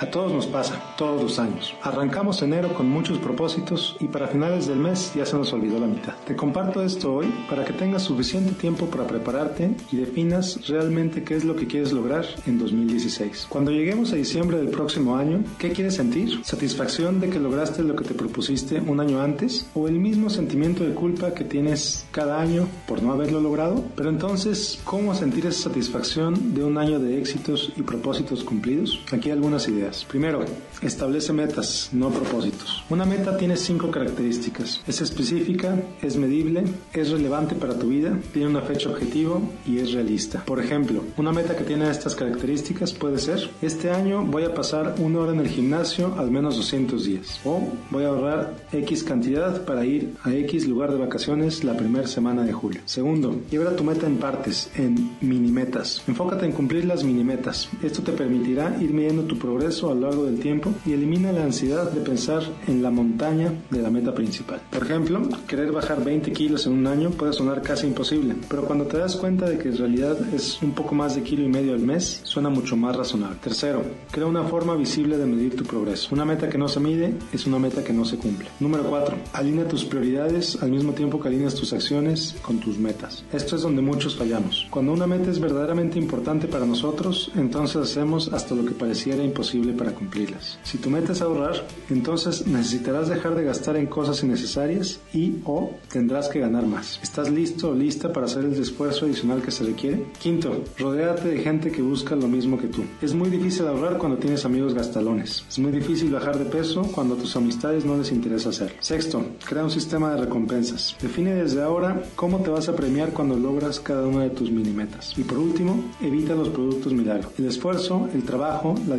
A todos nos pasa, todos los años. Arrancamos enero con muchos propósitos y para finales del mes ya se nos olvidó la mitad. Te comparto esto hoy para que tengas suficiente tiempo para prepararte y definas realmente qué es lo que quieres lograr en 2016. Cuando lleguemos a diciembre del próximo año, ¿qué quieres sentir? ¿Satisfacción de que lograste lo que te propusiste un año antes? ¿O el mismo sentimiento de culpa que tienes cada año por no haberlo logrado? Pero entonces, ¿cómo sentir esa satisfacción de un año de éxitos y propósitos cumplidos? Aquí algunas ideas. Primero, establece metas, no propósitos. Una meta tiene cinco características. Es específica, es medible, es relevante para tu vida, tiene una fecha objetivo y es realista. Por ejemplo, una meta que tiene estas características puede ser, este año voy a pasar una hora en el gimnasio al menos 200 días. O voy a ahorrar X cantidad para ir a X lugar de vacaciones la primera semana de julio. Segundo, lleva tu meta en partes, en mini metas. Enfócate en cumplir las mini metas. Esto te permitirá ir midiendo tu progreso a lo largo del tiempo y elimina la ansiedad de pensar en la montaña de la meta principal. Por ejemplo, querer bajar 20 kilos en un año puede sonar casi imposible, pero cuando te das cuenta de que en realidad es un poco más de kilo y medio al mes, suena mucho más razonable. Tercero, crea una forma visible de medir tu progreso. Una meta que no se mide es una meta que no se cumple. Número 4. Alinea tus prioridades al mismo tiempo que alineas tus acciones con tus metas. Esto es donde muchos fallamos. Cuando una meta es verdaderamente importante para nosotros, entonces hacemos hasta lo que pareciera imposible para cumplirlas. Si tu meta es ahorrar, entonces necesitarás dejar de gastar en cosas innecesarias y o tendrás que ganar más. ¿Estás listo o lista para hacer el esfuerzo adicional que se requiere? Quinto, rodéate de gente que busca lo mismo que tú. Es muy difícil ahorrar cuando tienes amigos gastalones. Es muy difícil bajar de peso cuando a tus amistades no les interesa hacerlo. Sexto, crea un sistema de recompensas. Define desde ahora cómo te vas a premiar cuando logras cada una de tus mini metas. Y por último, evita los productos milagro. El esfuerzo, el trabajo, la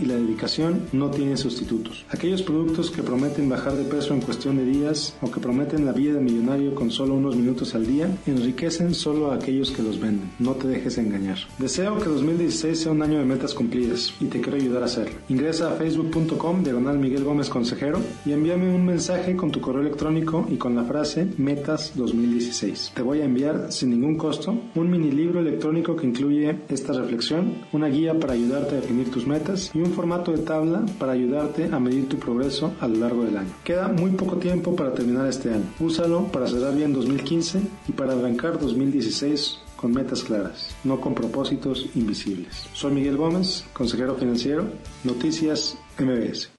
y la dedicación no tienen sustitutos. Aquellos productos que prometen bajar de peso en cuestión de días o que prometen la vida de millonario con solo unos minutos al día, enriquecen solo a aquellos que los venden. No te dejes engañar. Deseo que 2016 sea un año de metas cumplidas y te quiero ayudar a hacerlo. Ingresa a facebook.com diagonal Miguel Gómez Consejero y envíame un mensaje con tu correo electrónico y con la frase Metas 2016. Te voy a enviar sin ningún costo un mini libro electrónico que incluye esta reflexión, una guía para ayudarte a definir tus metas y un formato de tabla para ayudarte a medir tu progreso a lo largo del año. Queda muy poco tiempo para terminar este año. Úsalo para cerrar bien 2015 y para arrancar 2016 con metas claras, no con propósitos invisibles. Soy Miguel Gómez, consejero financiero, Noticias MBS.